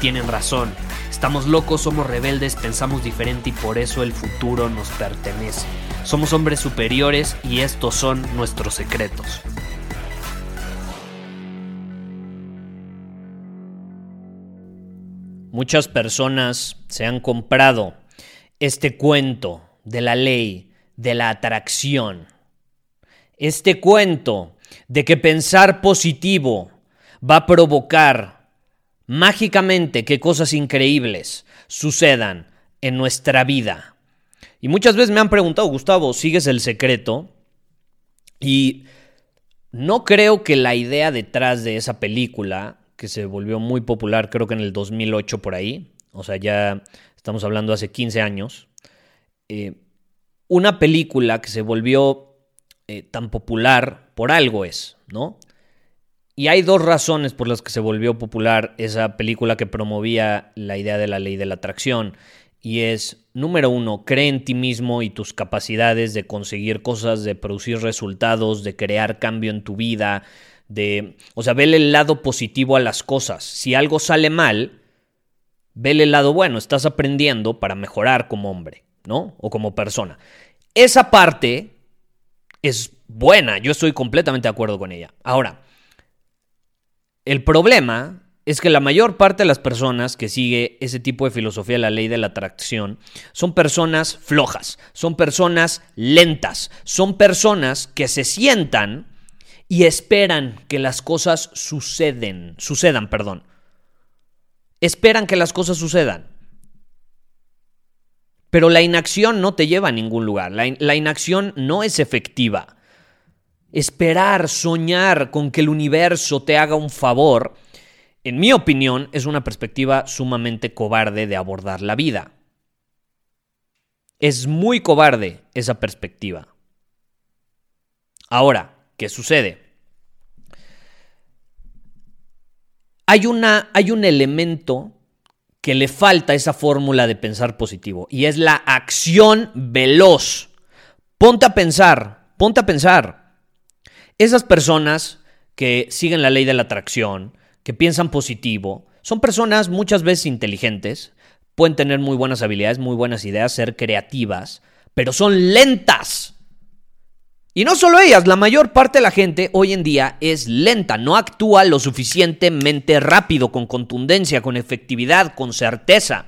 tienen razón. Estamos locos, somos rebeldes, pensamos diferente y por eso el futuro nos pertenece. Somos hombres superiores y estos son nuestros secretos. Muchas personas se han comprado este cuento de la ley de la atracción. Este cuento de que pensar positivo va a provocar mágicamente que cosas increíbles sucedan en nuestra vida. Y muchas veces me han preguntado, Gustavo, ¿sigues el secreto? Y no creo que la idea detrás de esa película que se volvió muy popular, creo que en el 2008 por ahí, o sea, ya estamos hablando hace 15 años, eh, una película que se volvió eh, tan popular por algo es, ¿no? Y hay dos razones por las que se volvió popular esa película que promovía la idea de la ley de la atracción. Y es, número uno, cree en ti mismo y tus capacidades de conseguir cosas, de producir resultados, de crear cambio en tu vida, de, o sea, vele el lado positivo a las cosas. Si algo sale mal, vele el lado bueno, estás aprendiendo para mejorar como hombre, ¿no? O como persona. Esa parte es buena, yo estoy completamente de acuerdo con ella. Ahora, el problema es que la mayor parte de las personas que sigue ese tipo de filosofía la ley de la atracción son personas flojas, son personas lentas, son personas que se sientan y esperan que las cosas suceden, sucedan, perdón. Esperan que las cosas sucedan. Pero la inacción no te lleva a ningún lugar. La, inacción no es efectiva. Esperar, soñar con que el universo te haga un favor, en mi opinión, es una perspectiva sumamente cobarde de abordar la vida. Es muy cobarde esa perspectiva. Ahora, ¿Qué sucede? Hay, una, hay un elemento que le falta a esa fórmula de pensar positivo y es la acción veloz. Ponte a pensar, ponte a pensar. Esas personas que siguen la ley de la atracción, que piensan positivo, son personas muchas veces inteligentes, pueden tener muy buenas habilidades, muy buenas ideas, ser creativas, pero son lentas. Y no solo ellas, la mayor parte de la gente hoy en día es lenta, no actúa lo suficientemente rápido, con contundencia, con efectividad, con certeza.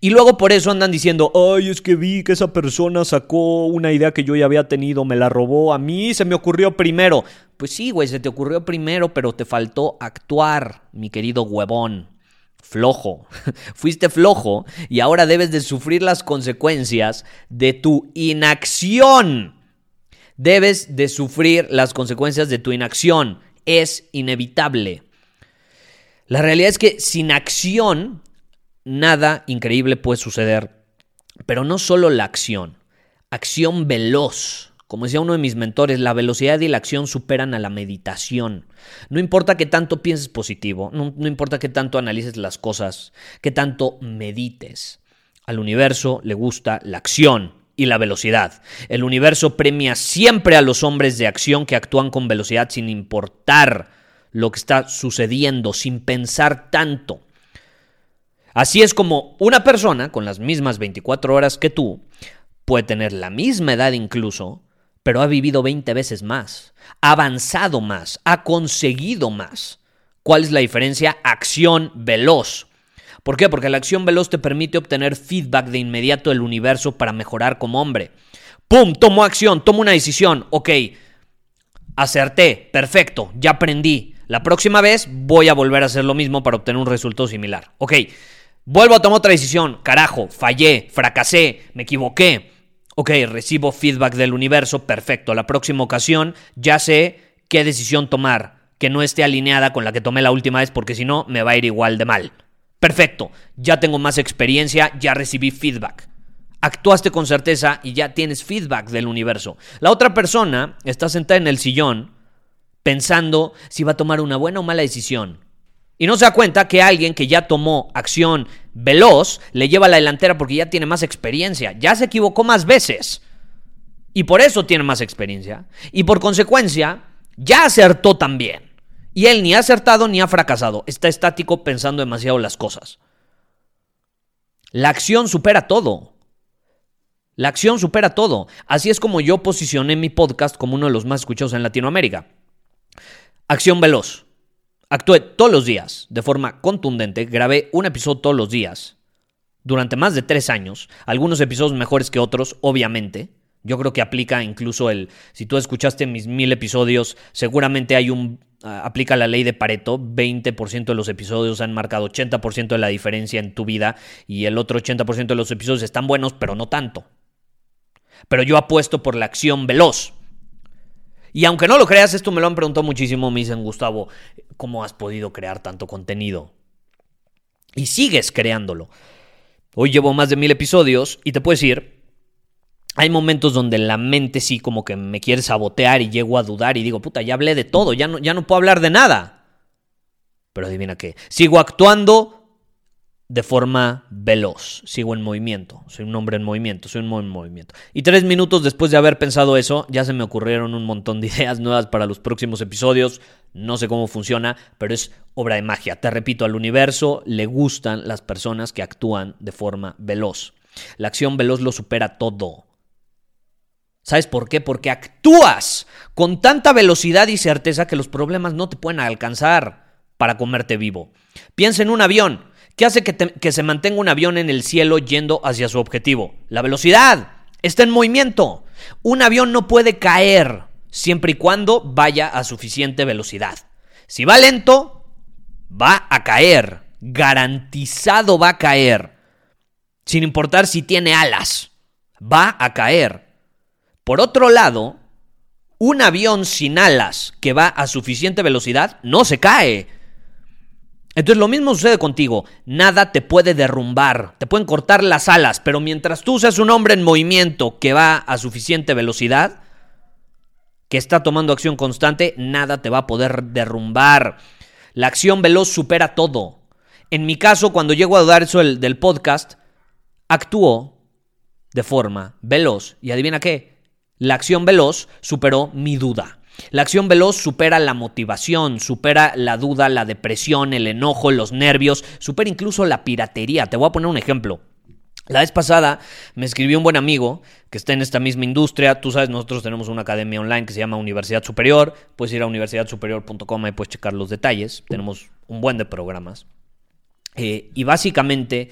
Y luego por eso andan diciendo, ay, es que vi que esa persona sacó una idea que yo ya había tenido, me la robó, a mí se me ocurrió primero. Pues sí, güey, se te ocurrió primero, pero te faltó actuar, mi querido huevón flojo. Fuiste flojo y ahora debes de sufrir las consecuencias de tu inacción debes de sufrir las consecuencias de tu inacción. Es inevitable. La realidad es que sin acción, nada increíble puede suceder. Pero no solo la acción, acción veloz. Como decía uno de mis mentores, la velocidad y la acción superan a la meditación. No importa que tanto pienses positivo, no, no importa que tanto analices las cosas, que tanto medites. Al universo le gusta la acción, y la velocidad. El universo premia siempre a los hombres de acción que actúan con velocidad sin importar lo que está sucediendo, sin pensar tanto. Así es como una persona con las mismas 24 horas que tú puede tener la misma edad incluso, pero ha vivido 20 veces más, ha avanzado más, ha conseguido más. ¿Cuál es la diferencia? Acción veloz. ¿Por qué? Porque la acción veloz te permite obtener feedback de inmediato del universo para mejorar como hombre. ¡Pum! Tomo acción, tomo una decisión. Ok, acerté, perfecto, ya aprendí. La próxima vez voy a volver a hacer lo mismo para obtener un resultado similar. Ok, Vuelvo a tomar otra decisión. Carajo, fallé, fracasé, me equivoqué. Ok, recibo feedback del universo, perfecto. La próxima ocasión ya sé qué decisión tomar, que no esté alineada con la que tomé la última vez, porque si no, me va a ir igual de mal. Perfecto, ya tengo más experiencia, ya recibí feedback. Actuaste con certeza y ya tienes feedback del universo. La otra persona está sentada en el sillón pensando si va a tomar una buena o mala decisión. Y no se da cuenta que alguien que ya tomó acción veloz le lleva la delantera porque ya tiene más experiencia, ya se equivocó más veces. Y por eso tiene más experiencia. Y por consecuencia, ya acertó también. Y él ni ha acertado ni ha fracasado. Está estático pensando demasiado las cosas. La acción supera todo. La acción supera todo. Así es como yo posicioné mi podcast como uno de los más escuchados en Latinoamérica. Acción veloz. Actué todos los días de forma contundente, grabé un episodio todos los días durante más de tres años, algunos episodios mejores que otros, obviamente. Yo creo que aplica incluso el, si tú escuchaste mis mil episodios, seguramente hay un, aplica la ley de Pareto, 20% de los episodios han marcado 80% de la diferencia en tu vida y el otro 80% de los episodios están buenos, pero no tanto. Pero yo apuesto por la acción veloz. Y aunque no lo creas, esto me lo han preguntado muchísimo, me dicen, Gustavo, ¿cómo has podido crear tanto contenido? Y sigues creándolo. Hoy llevo más de mil episodios y te puedo decir, hay momentos donde la mente sí como que me quiere sabotear y llego a dudar y digo, puta, ya hablé de todo, ya no, ya no puedo hablar de nada. Pero adivina qué, sigo actuando de forma veloz. Sigo en movimiento. Soy un hombre en movimiento. Soy un hombre en movimiento. Y tres minutos después de haber pensado eso, ya se me ocurrieron un montón de ideas nuevas para los próximos episodios. No sé cómo funciona, pero es obra de magia. Te repito, al universo le gustan las personas que actúan de forma veloz. La acción veloz lo supera todo. ¿Sabes por qué? Porque actúas con tanta velocidad y certeza que los problemas no te pueden alcanzar para comerte vivo. Piensa en un avión. ¿Qué hace que, se mantenga un avión en el cielo yendo hacia su objetivo? La velocidad. Está en movimiento. Un avión no puede caer siempre y cuando vaya a suficiente velocidad. Si va lento, va a caer. Garantizado va a caer. Sin importar si tiene alas. Va a caer. Por otro lado, un avión sin alas que va a suficiente velocidad no se cae entonces lo mismo sucede contigo. Nada te puede derrumbar, te pueden cortar las alas, pero mientras tú seas un hombre en movimiento que va a suficiente velocidad, que está tomando acción constante, nada te va a poder derrumbar. La acción veloz supera todo. En mi caso, cuando llego a dudar eso del, podcast, actúo de forma veloz. Y adivina qué, la acción veloz superó mi duda. La acción veloz supera la motivación, supera la duda, la depresión, el enojo, los nervios, supera incluso la piratería. Te voy a poner un ejemplo. La vez pasada me escribió un buen amigo que está en esta misma industria. Tú sabes, nosotros tenemos una academia online que se llama Universidad Superior. Puedes ir a universidadsuperior.com y puedes checar los detalles. Tenemos un buen de programas. Eh, y básicamente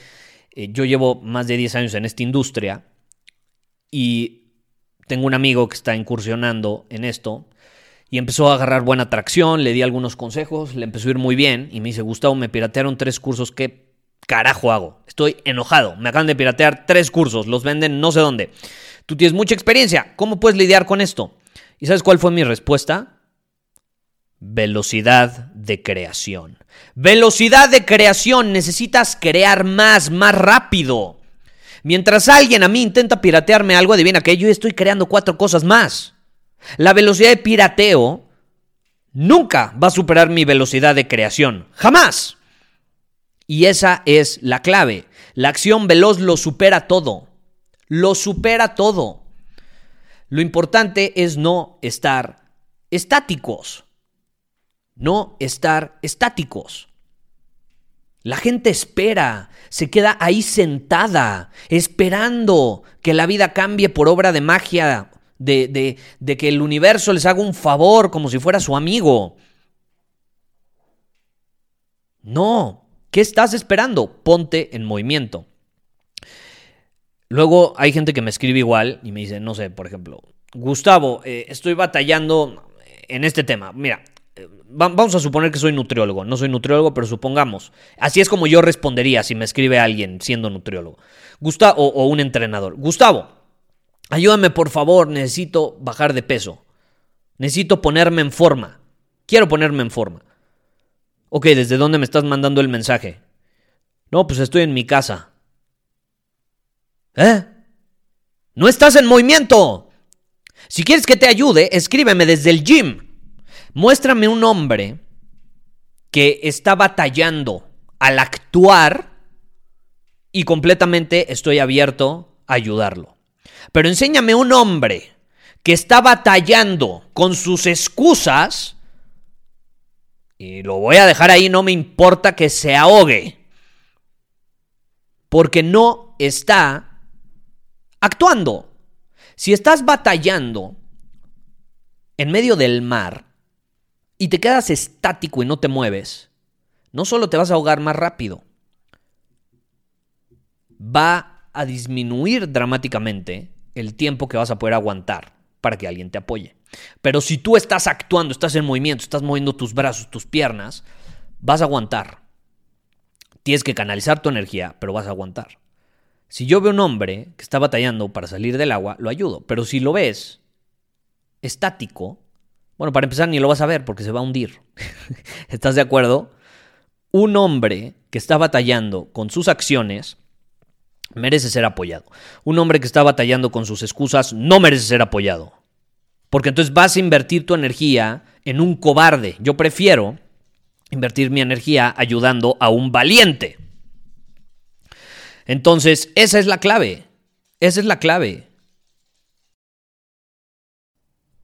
eh, yo llevo más de 10 años en esta industria y tengo un amigo que está incursionando en esto y empezó a agarrar buena atracción, le di algunos consejos, le empezó a ir muy bien y me dice, Gustavo, me piratearon tres cursos, ¿qué carajo hago? Estoy enojado, me acaban de piratear tres cursos, los venden no sé dónde. Tú tienes mucha experiencia, ¿cómo puedes lidiar con esto? ¿Y sabes cuál fue mi respuesta? Velocidad de creación. Velocidad de creación, necesitas crear más, más rápido. Mientras alguien a mí intenta piratearme algo, adivina que yo estoy creando cuatro cosas más. La velocidad de pirateo nunca va a superar mi velocidad de creación. Jamás. Y esa es la clave. La acción veloz lo supera todo. Lo supera todo. Lo importante es no estar estáticos. No estar estáticos. La gente espera, se queda ahí sentada, esperando que la vida cambie por obra de magia de, que el universo les haga un favor como si fuera su amigo. No, ¿qué estás esperando? Ponte en movimiento. Luego hay gente que me escribe igual y me dice, no sé, por ejemplo, Gustavo, eh, estoy batallando en este tema. Mira, vamos a suponer que soy nutriólogo. No soy nutriólogo, pero supongamos. Así es como yo respondería si me escribe alguien siendo nutriólogo. Gustavo, o, un entrenador. Gustavo, ayúdame por favor, necesito bajar de peso. Necesito ponerme en forma. Quiero ponerme en forma. Ok, ¿desde dónde me estás mandando el mensaje? No, pues estoy en mi casa. ¿Eh? No estás en movimiento. Si quieres que te ayude, escríbeme desde el gym. Muéstrame un hombre que está batallando al actuar y completamente estoy abierto a ayudarlo. Pero enséñame un hombre que está batallando con sus excusas y lo voy a dejar ahí, no me importa que se ahogue. Porque no está actuando. Si estás batallando en medio del mar, y te quedas estático y no te mueves, no solo te vas a ahogar más rápido, va a disminuir dramáticamente el tiempo que vas a poder aguantar para que alguien te apoye. Pero si tú estás actuando, estás en movimiento, estás moviendo tus brazos, tus piernas, vas a aguantar. Tienes que canalizar tu energía, pero vas a aguantar. Si yo veo un hombre que está batallando para salir del agua, lo ayudo. Pero si lo ves estático, bueno, para empezar, ni lo vas a ver porque se va a hundir. ¿Estás de acuerdo? Un hombre que está batallando con sus acciones merece ser apoyado. Un hombre que está batallando con sus excusas no merece ser apoyado. Porque entonces vas a invertir tu energía en un cobarde. Yo prefiero invertir mi energía ayudando a un valiente. Entonces, esa es la clave. Esa es la clave.